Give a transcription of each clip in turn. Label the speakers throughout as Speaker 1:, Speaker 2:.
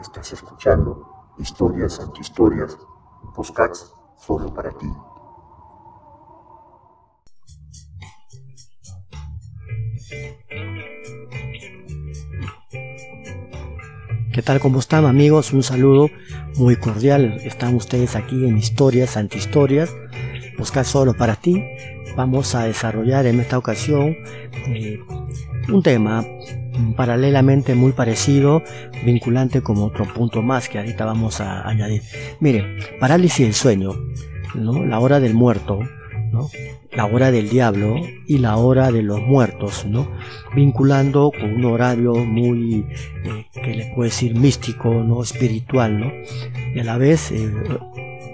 Speaker 1: Estás escuchando Historias Antihistorias, Postcats solo para ti.
Speaker 2: ¿Qué tal? ¿Cómo están amigos? Un saludo muy cordial. Están ustedes aquí en Historias Antihistorias, Buscar solo para ti. Vamos a desarrollar en esta ocasión eh, un tema paralelamente muy parecido, vinculante como otro punto más que ahorita vamos a añadir. Miren, parálisis del sueño, ¿no? la hora del muerto, ¿no? la hora del diablo y la hora de los muertos, ¿no? vinculando con un horario muy, eh, que le puede decir místico, no espiritual, ¿no? y a la vez eh,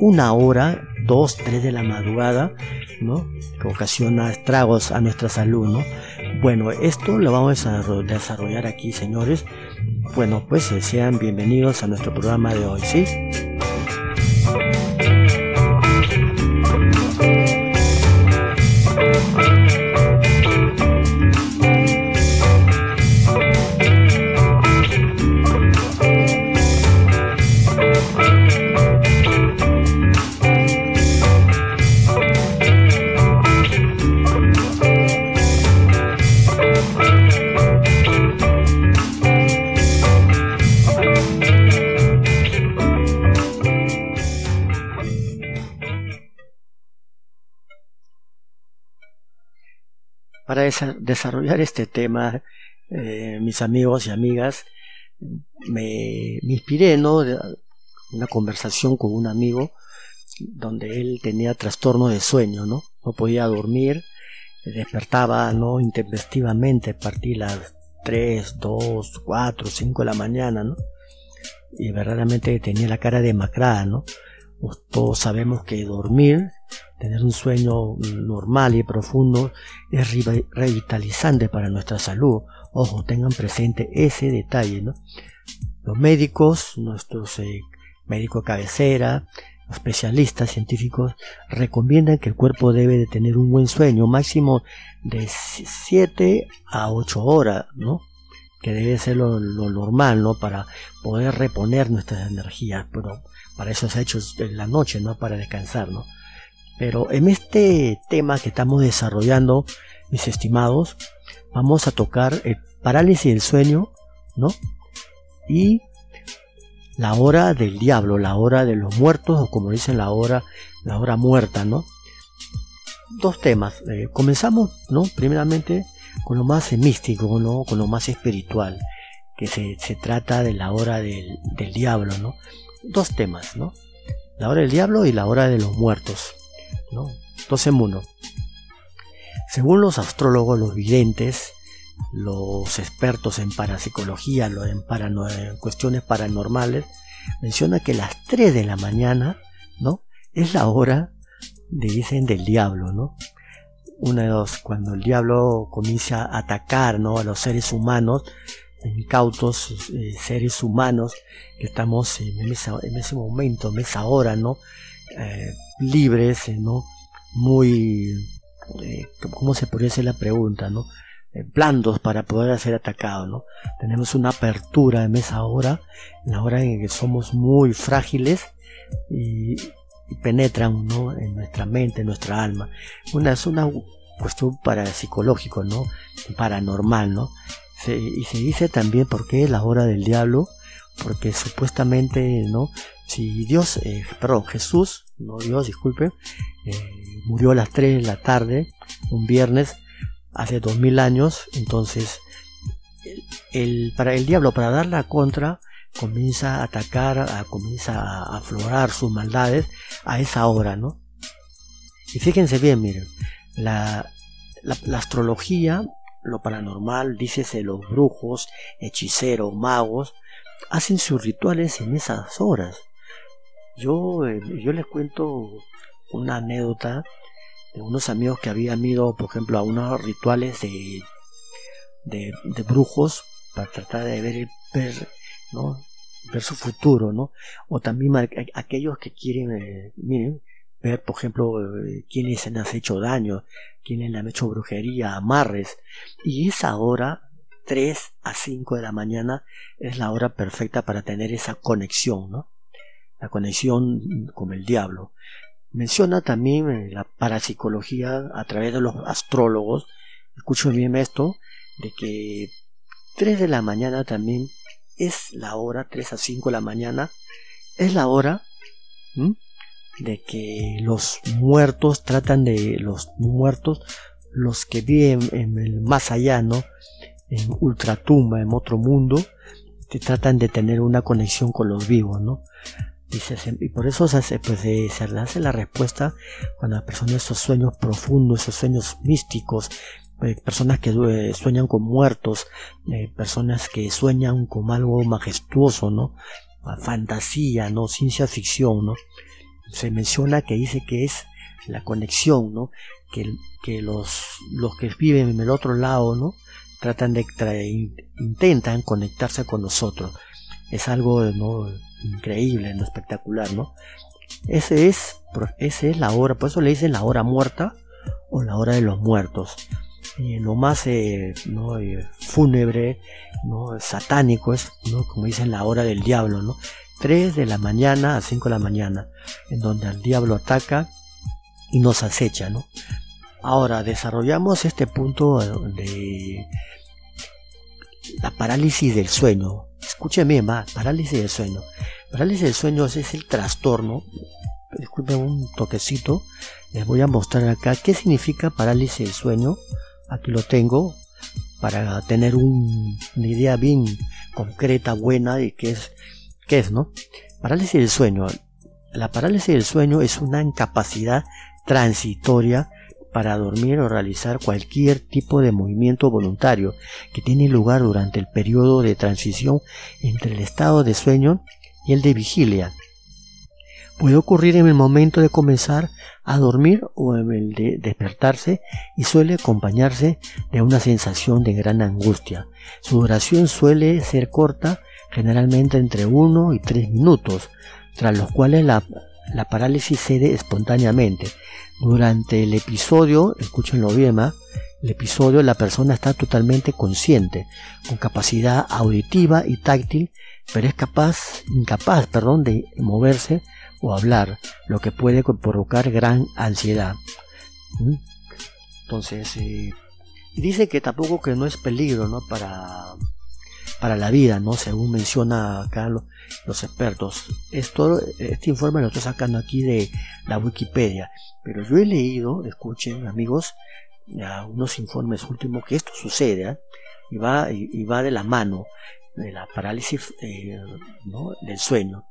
Speaker 2: una hora, dos, tres de la madrugada, ¿no? que ocasiona estragos a nuestra salud. ¿no? Bueno, esto lo vamos a desarrollar aquí, señores. Bueno, pues eh, sean bienvenidos a nuestro programa de hoy, ¿sí? Desarrollar este tema, eh, mis amigos y amigas, me, inspiré, ¿no? Una conversación con un amigo donde él tenía trastorno de sueño, ¿no? No podía dormir, despertaba, ¿no? Intempestivamente a partir de las 3, 2, 4, 5 de la mañana. Y verdaderamente tenía la cara demacrada, ¿no? Todos sabemos que dormir Tener un sueño normal y profundo es revitalizante para nuestra salud. Ojo, tengan presente ese detalle. Los médicos, nuestros eh, médicos cabecera, especialistas científicos recomiendan que el cuerpo debe de tener un buen sueño, máximo de 7 a 8 horas, ¿no? Que debe ser lo, normal, ¿no? Para poder reponer nuestras energías, pero para eso se ha hecho la noche, ¿no? Para descansar, ¿no? Pero en este tema que estamos desarrollando, mis estimados, vamos a tocar el parálisis del sueño, ¿no? Y la hora del diablo, la hora de los muertos, o como dicen la hora, la hora muerta, ¿no? Dos temas. Eh, comenzamos, ¿no? Primeramente con lo más místico, ¿no? Con lo más espiritual, que se, trata de la hora del, del diablo, ¿no? Dos temas, ¿no? La hora del diablo y la hora de los muertos. ¿No? en uno. Según los astrólogos, los videntes, los expertos en parapsicología, en, en cuestiones paranormales, menciona que las 3 de la mañana, ¿no? Es la hora, dicen, del diablo, ¿no? Una de dos, cuando el diablo comienza a atacar, ¿no? A los seres humanos, incautos eh, seres humanos que estamos en, en ese momento, en esa hora, ¿no? Eh, libres, eh, ¿no? Muy, eh, ¿cómo se podría hacer la pregunta, ¿no? blandos para poder ser atacados, ¿no? Tenemos una apertura en esa hora, en la hora en que somos muy frágiles y, penetran, ¿no? En nuestra mente, en nuestra alma. Una, es una cuestión para psicológico, ¿no? Paranormal, ¿no? y se dice también por qué la hora del diablo, porque supuestamente, ¿no? Si Dios, eh, perdón, Jesús, no Dios, disculpe, eh, murió a las 3 de la tarde, un viernes, hace dos mil años, entonces el, para el diablo, para dar la contra, comienza a atacar, a, comienza a aflorar sus maldades a esa hora, ¿no? Y fíjense bien, miren, la, la, astrología, lo paranormal, dícese los brujos, hechiceros, magos, hacen sus rituales en esas horas. Yo, eh, yo les cuento una anécdota de unos amigos que habían ido, por ejemplo, a unos rituales de, de, brujos para tratar de ver, ver, ¿no? ver su futuro, ¿no? O también aquellos que quieren, eh, miren, ver, por ejemplo, eh, quiénes han hecho daño, quiénes le han hecho brujería, amarres. Y esa hora 3 a 5 de la mañana es la hora perfecta para tener esa conexión, ¿no? La conexión con el diablo. Menciona también eh, la parapsicología a través de los astrólogos. Escucho bien esto, de que 3 de la mañana también es la hora, 3 a 5 de la mañana, es la hora de que los muertos tratan de los muertos, los que viven en el más allá, ¿no? En ultratumba, en otro mundo, que tratan de tener una conexión con los vivos, ¿no? Y, por eso se hace, pues, se, la respuesta cuando las personas esos sueños profundos, esos sueños místicos, eh, personas que eh, sueñan con muertos, eh, personas que sueñan con algo majestuoso, ¿no? Fantasía, ¿no? Ciencia ficción, ¿no? Se menciona que dice que es la conexión, ¿no? Que, que los, los que viven en el otro lado, ¿no? Tratan de, intentan conectarse con nosotros. Es algo. Increíble, ¿no? espectacular, ¿no? Ese es, ese es la hora, por eso le dicen la hora muerta o la hora de los muertos. Y lo más eh, ¿no? Eh, fúnebre, ¿no? satánico es, ¿no? como dicen, la hora del diablo, ¿no? 3 de la mañana a 5 de la mañana, en donde el diablo ataca y nos acecha, ¿no? Ahora desarrollamos este punto de la parálisis del sueño. Escúcheme más, parálisis del sueño. Parálisis del sueño es el trastorno. Disculpen un toquecito. Les voy a mostrar acá qué significa parálisis del sueño. Aquí lo tengo para tener una idea bien concreta, buena de qué es, qué es, ¿no? Parálisis del sueño. La parálisis del sueño es una incapacidad transitoria para dormir o realizar cualquier tipo de movimiento voluntario que tiene lugar durante el periodo de transición entre el estado de sueño y el de vigilia. Puede ocurrir en el momento de comenzar a dormir o en el de despertarse y suele acompañarse de una sensación de gran angustia. Su duración suele ser corta, generalmente entre 1 y 3 minutos, tras los cuales la, la parálisis cede espontáneamente. Durante el episodio, escúchenlo bien, el episodio la persona está totalmente consciente, con capacidad auditiva y táctil, pero es capaz, incapaz, perdón, de moverse o hablar, lo que puede provocar gran ansiedad. Entonces, eh, dice que tampoco que no es peligro, ¿no? Para para la vida, ¿no? Según menciona acá los, expertos. Esto, este informe lo estoy sacando aquí de la Wikipedia, pero yo he leído, escuchen amigos, unos informes últimos que esto sucede ¿eh? y, va, y, va de la mano de la parálisis eh, del sueño.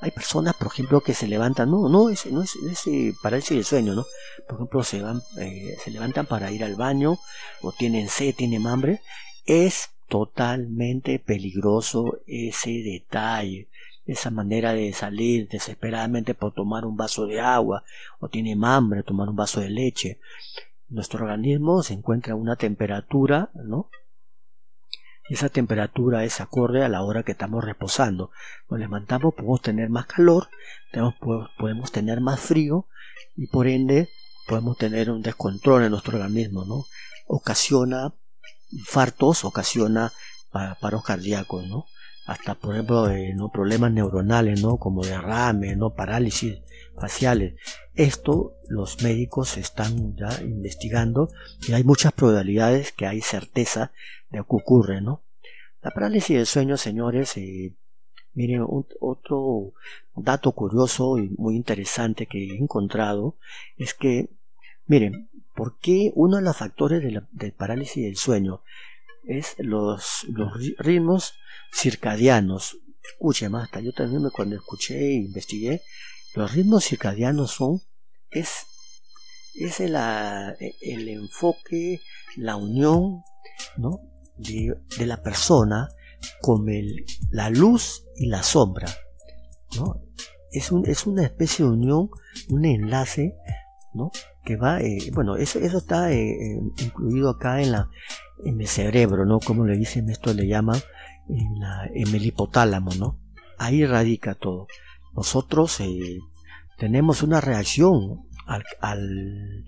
Speaker 2: Hay personas, por ejemplo, que se levantan, no, no es, no es, parálisis del sueño, ¿no? Por ejemplo, se van, eh, se levantan para ir al baño, o tienen sed, tienen hambre, es totalmente peligroso ese detalle, esa manera de salir desesperadamente por tomar un vaso de agua o tiene hambre tomar un vaso de leche. Nuestro organismo se encuentra a una temperatura, ¿no? Esa temperatura es acorde a la hora que estamos reposando. Nos levantamos, podemos tener más calor, podemos tener más frío y por ende podemos tener un descontrol en nuestro organismo, ¿no? Ocasiona infartos ocasiona paros cardíacos, ¿no? Hasta, por ejemplo, eh, ¿no? problemas neuronales, ¿no? Como derrame, ¿no? Parálisis faciales. Esto los médicos están ya investigando y hay muchas probabilidades que hay certeza de que ocurre, ¿no? La parálisis del sueño, señores, eh, miren, otro dato curioso y muy interesante que he encontrado es que, miren, ¿Por qué uno de los factores de, parálisis del sueño es los, ritmos circadianos? Escuche, más, yo también cuando escuché e investigué, los ritmos circadianos son, es, es el, el enfoque, la unión, ¿no? De, de la persona con el, la luz y la sombra, ¿no? Es, un, es una especie de unión, un enlace, ¿no? Que va, eh, bueno, eso, eso está eh, eh, incluido acá en, la, en el cerebro, ¿no? Como le dicen, esto le llaman en, la, en el hipotálamo, ¿no? Ahí radica todo. Nosotros tenemos una reacción al, al,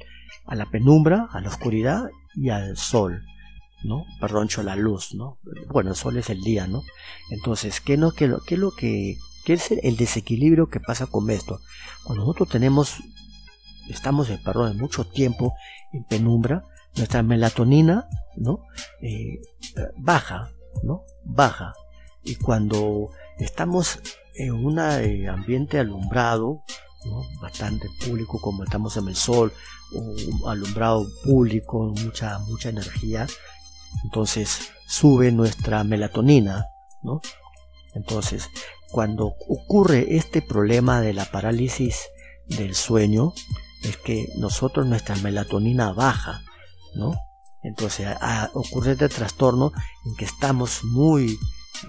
Speaker 2: a la penumbra, a la oscuridad y al sol. ¿no? Perdón, la luz, ¿no? Bueno, el sol es el día, ¿no? Entonces, ¿qué, no, qué, qué lo que, qué es el desequilibrio que pasa con esto? Cuando nosotros tenemos, estamos, perdón, mucho tiempo en penumbra, nuestra melatonina, ¿no? Eh, baja, ¿no? Baja. Y cuando estamos en un eh, ambiente alumbrado, bastante público como estamos en el sol, un alumbrado público, mucha, mucha energía, entonces sube nuestra melatonina, ¿no? Entonces, cuando ocurre este problema de la parálisis del sueño, es que nosotros nuestra melatonina baja, ¿no? Entonces ocurre este trastorno en que estamos muy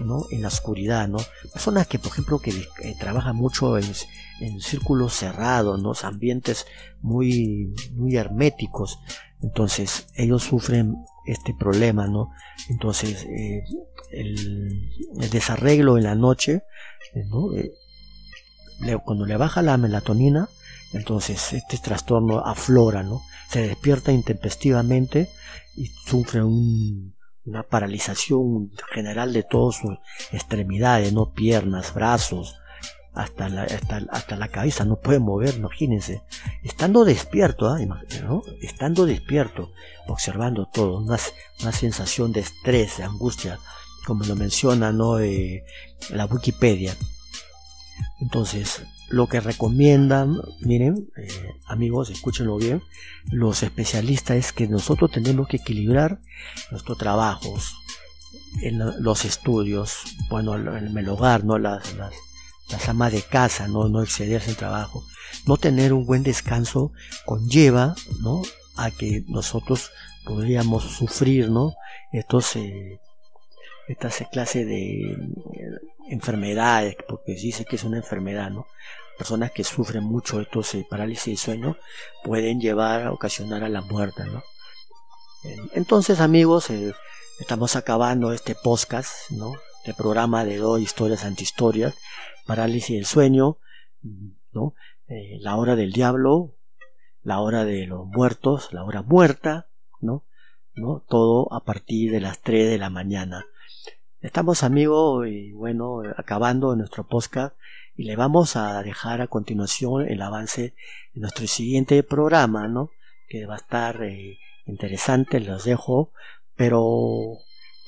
Speaker 2: ¿no? en la oscuridad, ¿no? Personas que, por ejemplo, que eh, trabajan mucho en, en, círculos cerrados, ¿no? Ambientes muy, muy herméticos. Entonces, ellos sufren este problema, ¿no? Entonces, eh, el, desarreglo en la noche, ¿no? Eh, cuando le baja la melatonina, entonces este trastorno aflora, ¿no? Se despierta intempestivamente y sufre una paralización general de todas sus extremidades, ¿no? Piernas, brazos, hasta la, hasta, la cabeza, no puede mover, imagínense. Estando despierto, ¿ah? ¿no? Estando despierto, observando todo, una, una, sensación de estrés, de angustia, como lo menciona ¿no? Eh, la Wikipedia. Entonces, lo que recomiendan, miren, eh, amigos, escúchenlo bien, los especialistas es que nosotros tenemos que equilibrar nuestros trabajos, en los estudios, bueno, en el hogar, ¿no? Las, las, las amas de casa, ¿no? no excederse el trabajo. No tener un buen descanso conlleva ¿no? a que nosotros podríamos sufrir ¿no? Estos, eh, de enfermedades, porque dice que es una enfermedad, ¿no? Personas que sufren mucho estos eh, parálisis de sueño pueden llevar a ocasionar a la muerte, ¿no? Entonces, amigos, eh, estamos acabando este podcast, ¿no? Este programa de dos historias antihistorias, parálisis del sueño, ¿no? Eh, la hora del diablo, la hora de los muertos, la hora muerta, ¿no? ¿no? Todo a partir de las 3 de la mañana. Estamos amigos y bueno, acabando nuestro podcast y le vamos a dejar a continuación el avance de nuestro siguiente programa, ¿no? Que va a estar eh, interesante, los dejo, pero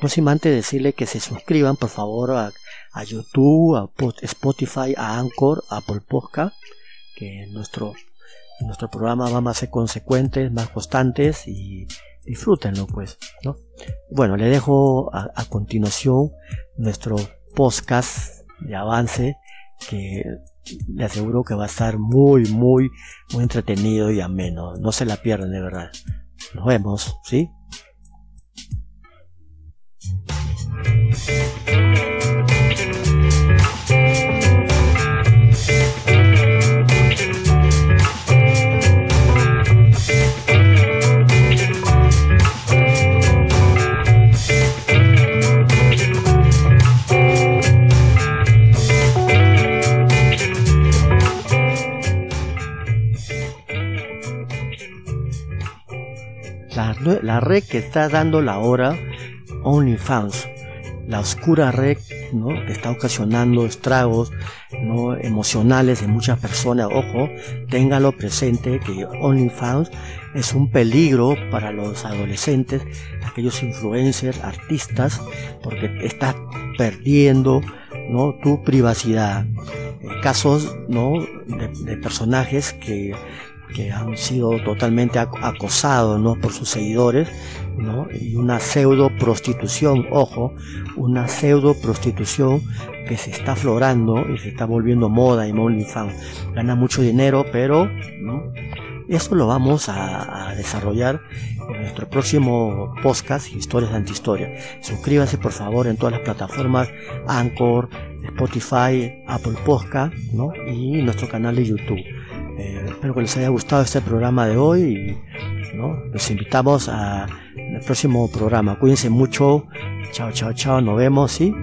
Speaker 2: no sin antes decirle que se suscriban por favor a, YouTube, a Spotify, a Anchor, a Apple Podcast, que nuestro, nuestro programa va a ser consecuentes, más constantes y disfrútenlo pues, ¿no? Bueno, le dejo a, a continuación nuestro podcast de avance que le aseguro que va a estar muy, muy, muy entretenido y ameno. No se la pierdan de verdad. Nos vemos, ¿sí? Red que está dando la hora OnlyFans la oscura red ¿no? que está ocasionando estragos ¿no? emocionales en muchas personas. Ojo, téngalo presente que OnlyFans es un peligro para los adolescentes, aquellos influencers, artistas, porque estás perdiendo ¿no? tu privacidad. Eh, casos ¿no? de, personajes que que han sido totalmente acosados ¿no? por sus seguidores ¿no? y una pseudo prostitución, ojo, una pseudo prostitución que se está aflorando y se está volviendo moda en OnlyFans. Gana mucho dinero, pero ¿no? eso lo vamos a, desarrollar en nuestro próximo podcast, Historias Antihistoria. Suscríbase por favor en todas las plataformas Anchor, Spotify, Apple Podcast ¿no? y nuestro canal de YouTube. Eh, espero que les haya gustado este programa de hoy y ¿no? los invitamos al próximo programa. Cuídense mucho. Chao, chao, chao. Nos vemos y